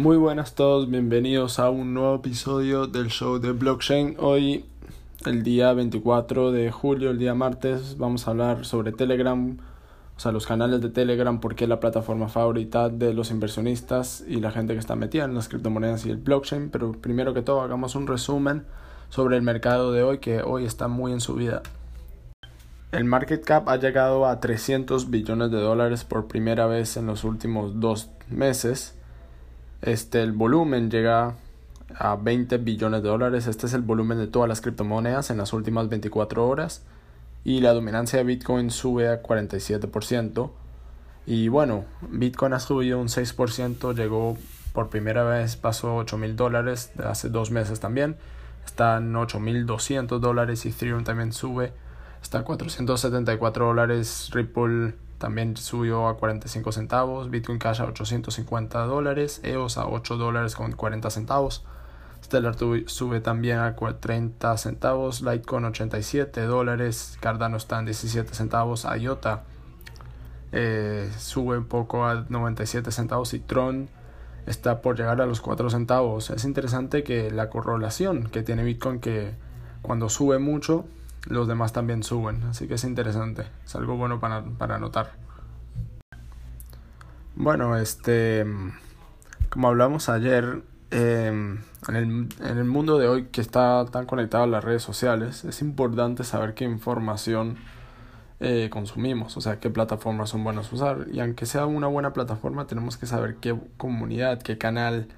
Muy buenas a todos, bienvenidos a un nuevo episodio del show de blockchain. Hoy, el día 24 de julio, el día martes, vamos a hablar sobre Telegram, o sea, los canales de Telegram, porque es la plataforma favorita de los inversionistas y la gente que está metida en las criptomonedas y el blockchain. Pero primero que todo, hagamos un resumen sobre el mercado de hoy, que hoy está muy en subida. El market cap ha llegado a 300 billones de dólares por primera vez en los últimos dos meses. Este, el volumen llega a 20 billones de dólares. Este es el volumen de todas las criptomonedas en las últimas 24 horas. Y la dominancia de Bitcoin sube a 47%. Y bueno, Bitcoin ha subido un 6%, llegó por primera vez, pasó 8 mil dólares hace dos meses también. Está en 8.200 dólares. Ethereum también sube Está a 474 dólares. Ripple también subió a 45 centavos. Bitcoin Cash a 850 dólares. EOS a 8 dólares con 40 centavos. Stellar sube también a 30 centavos. Litecoin 87 dólares. Cardano está en 17 centavos. IOTA eh, sube un poco a 97 centavos. Y Tron está por llegar a los 4 centavos. Es interesante que la correlación que tiene Bitcoin que cuando sube mucho los demás también suben. Así que es interesante, es algo bueno para, para notar. Bueno, este, como hablamos ayer, em, en, el, en el mundo de hoy que está tan conectado a las redes sociales, es importante saber qué información eh, consumimos, o sea, qué plataformas son buenas usar. Y aunque sea una buena plataforma, tenemos que saber qué comunidad, qué canal,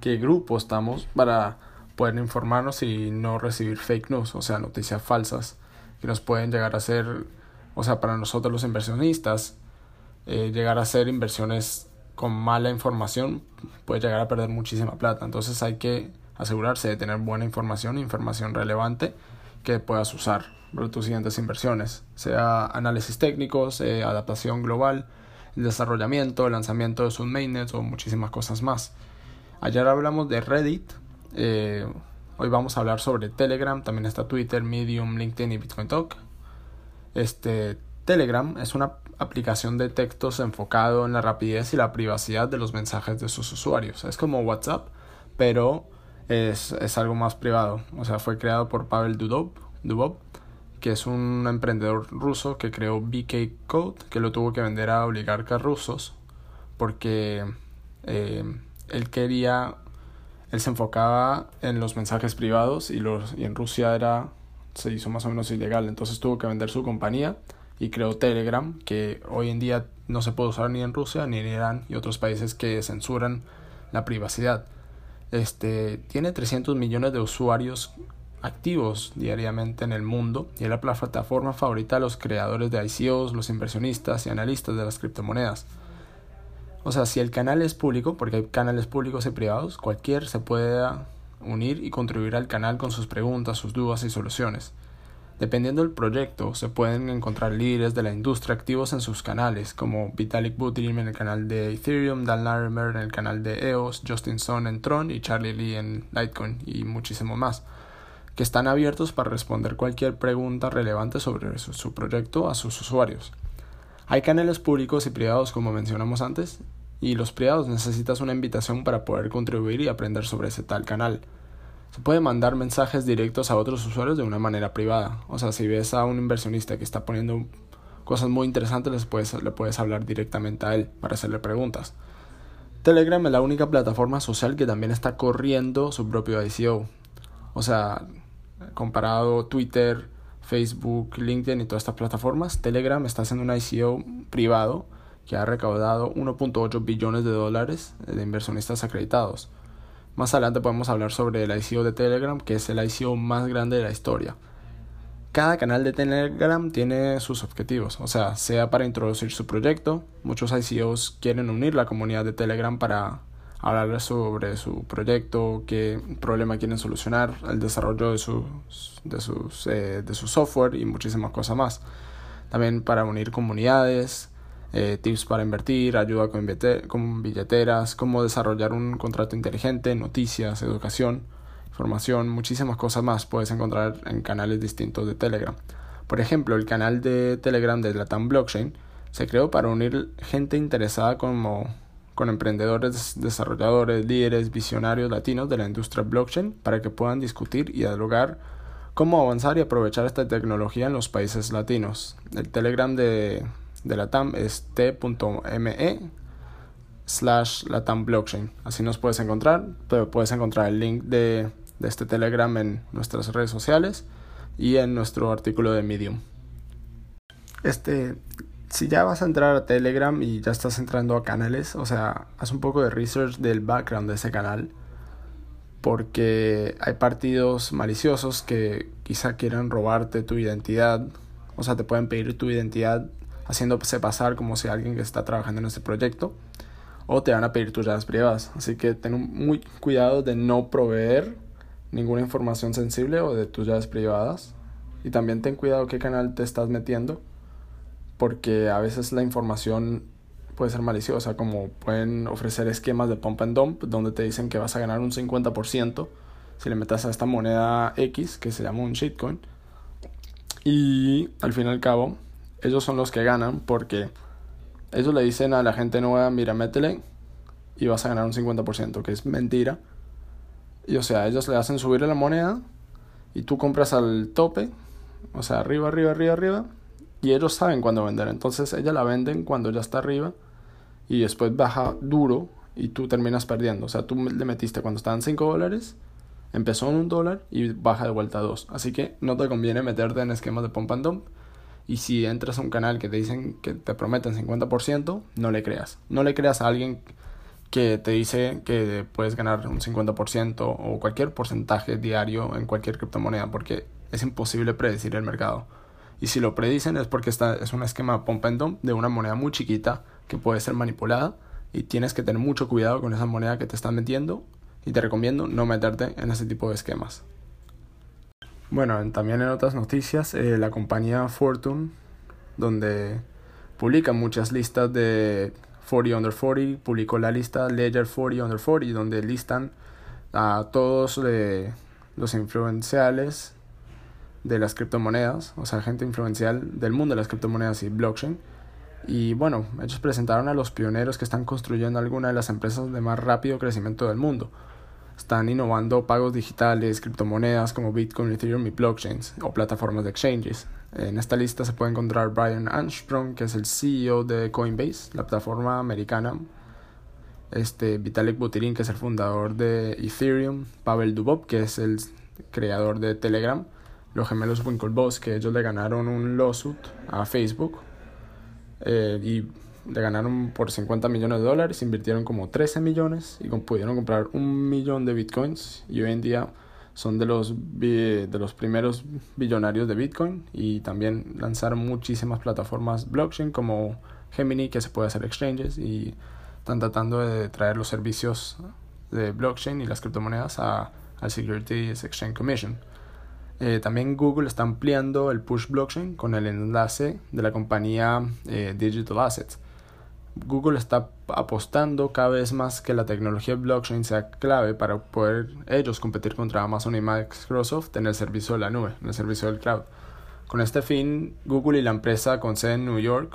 qué grupo estamos para poder informarnos y no recibir fake news, o sea, noticias falsas que nos pueden llegar a ser, o sea, para nosotros los inversionistas, eh, llegar a hacer inversiones con mala información puede llegar a perder muchísima plata. Entonces hay que asegurarse de tener buena información, información relevante que puedas usar para tus siguientes inversiones, sea análisis técnicos, eh, adaptación global, el desarrollamiento, el lanzamiento de sus mainnets o muchísimas cosas más. Ayer hablamos de Reddit, eh, hoy vamos a hablar sobre Telegram, también está Twitter, Medium, LinkedIn y Bitcoin Talk. Este, Telegram es una aplicación de textos enfocado en la rapidez y la privacidad de los mensajes de sus usuarios. Es como WhatsApp, pero es, es algo más privado. O sea, fue creado por Pavel Dubov, que es un emprendedor ruso que creó BK Code, que lo tuvo que vender a oligarcas rusos porque eh, él quería él se enfocaba en los mensajes privados y, los, y en Rusia era, se hizo más o menos ilegal. Entonces tuvo que vender su compañía y creó Telegram, que hoy en día no se puede usar ni en Rusia ni en Irán y otros países que censuran la privacidad. Este, tiene 300 millones de usuarios activos diariamente en el mundo y es la plataforma favorita de los creadores de ICOs, los inversionistas y analistas de las criptomonedas. O sea, si el canal es público, porque hay canales públicos y privados, cualquier se puede unir y contribuir al canal con sus preguntas, sus dudas y soluciones. Dependiendo del proyecto, se pueden encontrar líderes de la industria activos en sus canales, como Vitalik Buterin en el canal de Ethereum, Dan Larimer en el canal de EOS, Justin Sun en Tron y Charlie Lee en Litecoin y muchísimo más, que están abiertos para responder cualquier pregunta relevante sobre su proyecto a sus usuarios. Hay canales públicos y privados como mencionamos antes, y los privados necesitas una invitación para poder contribuir y aprender sobre ese tal canal. Se puede mandar mensajes directos a otros usuarios de una manera privada. O sea, si ves a un inversionista que está poniendo cosas muy interesantes, le puedes hablar directamente a él para hacerle preguntas. Telegram es la única plataforma social que también está corriendo su propio ICO. O sea, comparado Twitter, Facebook, LinkedIn y todas estas plataformas, Telegram está haciendo un ICO privado que ha recaudado 1.8 billones de dólares de inversionistas acreditados. Más adelante podemos hablar sobre el ICO de Telegram, que es el ICO más grande de la historia. Cada canal de Telegram tiene sus objetivos, o sea, sea para introducir su proyecto, muchos ICOs quieren unir la comunidad de Telegram para hablarles sobre su proyecto, qué problema quieren solucionar, el desarrollo de, sus, de, sus, eh, de su software y muchísimas cosas más. También para unir comunidades, eh, tips para invertir, ayuda con, con billeteras, cómo desarrollar un contrato inteligente, noticias, educación, información, muchísimas cosas más puedes encontrar en canales distintos de Telegram. Por ejemplo, el canal de Telegram de Latam Blockchain se creó para unir gente interesada como con emprendedores, desarrolladores, líderes, visionarios latinos de la industria blockchain para que puedan discutir y dialogar cómo avanzar y aprovechar esta tecnología en los países latinos. El Telegram de, de la TAM es t.me slash Latam Blockchain. Así nos puedes encontrar. Puedes encontrar el link de, de este Telegram en nuestras redes sociales y en nuestro artículo de Medium. Este, si ya vas a entrar a Telegram y ya estás entrando a canales, o sea, haz un poco de research del background de ese canal. Porque hay partidos maliciosos que quizá quieran robarte tu identidad. O sea, te pueden pedir tu identidad haciéndose pasar como si alguien que está trabajando en este proyecto. O te van a pedir tus llaves privadas. Así que ten muy cuidado de no proveer ninguna información sensible o de tus llaves privadas. Y también ten cuidado qué canal te estás metiendo porque a veces la información puede ser maliciosa, como pueden ofrecer esquemas de pump and dump donde te dicen que vas a ganar un 50% si le metes a esta moneda X que se llama un shitcoin. Y al fin y al cabo, ellos son los que ganan porque ellos le dicen a la gente nueva, mira, métele y vas a ganar un 50%, que es mentira. Y o sea, ellos le hacen subir la moneda y tú compras al tope, o sea, arriba, arriba, arriba, arriba, y ellos saben cuándo vender. Entonces ella la venden cuando ya está arriba y después baja duro y tú terminas perdiendo. O sea, tú le metiste cuando estaban 5 dólares, empezó en un dólar y baja de vuelta a 2. Así que no te conviene meterte en esquemas de pump and dump. Y si entras a un canal que te dicen que te prometen 50%, no le creas. No le creas a alguien que te dice que puedes ganar un 50% o cualquier porcentaje diario en cualquier criptomoneda porque es imposible predecir el mercado. Y si lo predicen es porque esta es un esquema pump and dump de una moneda muy chiquita que puede ser manipulada y tienes que tener mucho cuidado con esa moneda que te están metiendo y te recomiendo no meterte en ese tipo de esquemas. Bueno, también en otras noticias, eh, la compañía Fortune, donde publica muchas listas de 40 under 40, publicó la lista Ledger 40 under 40, donde listan a todos eh, los influenciales de las criptomonedas, o sea, gente influencial del mundo de las criptomonedas y blockchain. Y bueno, ellos presentaron a los pioneros que están construyendo alguna de las empresas de más rápido crecimiento del mundo. Están innovando pagos digitales, criptomonedas como Bitcoin, Ethereum y blockchains o plataformas de exchanges. En esta lista se puede encontrar Brian Armstrong, que es el CEO de Coinbase, la plataforma americana. Este, Vitalik Buterin, que es el fundador de Ethereum. Pavel Dubov, que es el creador de Telegram los gemelos Winklevoss, que ellos le ganaron un lawsuit a Facebook eh, y le ganaron por 50 millones de dólares, invirtieron como 13 millones y pudieron comprar un millón de bitcoins y hoy en día son de los, de los primeros billonarios de bitcoin y también lanzaron muchísimas plataformas blockchain como Gemini que se puede hacer exchanges y están tratando de traer los servicios de blockchain y las criptomonedas a, al Securities Exchange Commission. Eh, también Google está ampliando el push blockchain con el enlace de la compañía eh, Digital Assets. Google está apostando cada vez más que la tecnología blockchain sea clave para poder ellos competir contra Amazon y Microsoft en el servicio de la nube, en el servicio del cloud. Con este fin, Google y la empresa con sede en New York,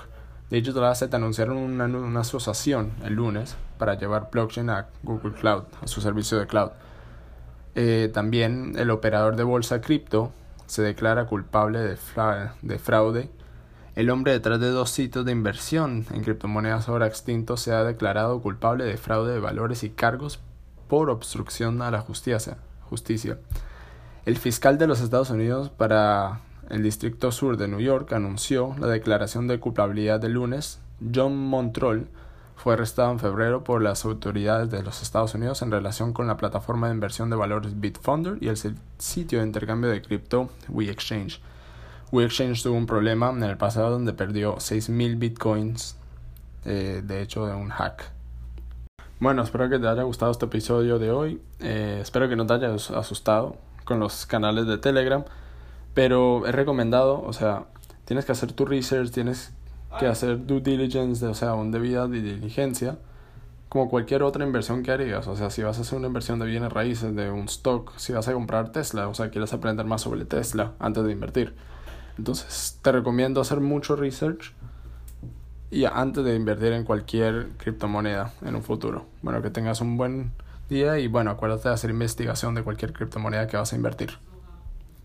Digital Asset anunciaron una, una asociación el lunes para llevar blockchain a Google Cloud, a su servicio de cloud. Eh, también el operador de bolsa cripto se declara culpable de, de fraude. El hombre detrás de dos sitios de inversión en criptomonedas ahora extintos se ha declarado culpable de fraude de valores y cargos por obstrucción a la justicia. justicia. El fiscal de los Estados Unidos para el Distrito Sur de New York anunció la declaración de culpabilidad de lunes. John Montrol fue arrestado en febrero por las autoridades de los Estados Unidos en relación con la plataforma de inversión de valores Bitfunder y el sitio de intercambio de cripto WeExchange. WeExchange tuvo un problema en el pasado donde perdió 6.000 bitcoins, eh, de hecho, de un hack. Bueno, espero que te haya gustado este episodio de hoy. Eh, espero que no te hayas asustado con los canales de Telegram. Pero es recomendado, o sea, tienes que hacer tu research, tienes que hacer due diligence, o sea, un debida de diligencia, como cualquier otra inversión que harías. O sea, si vas a hacer una inversión de bienes raíces, de un stock, si vas a comprar Tesla, o sea, quieres aprender más sobre Tesla antes de invertir. Entonces, te recomiendo hacer mucho research y antes de invertir en cualquier criptomoneda en un futuro. Bueno, que tengas un buen día y bueno, acuérdate de hacer investigación de cualquier criptomoneda que vas a invertir.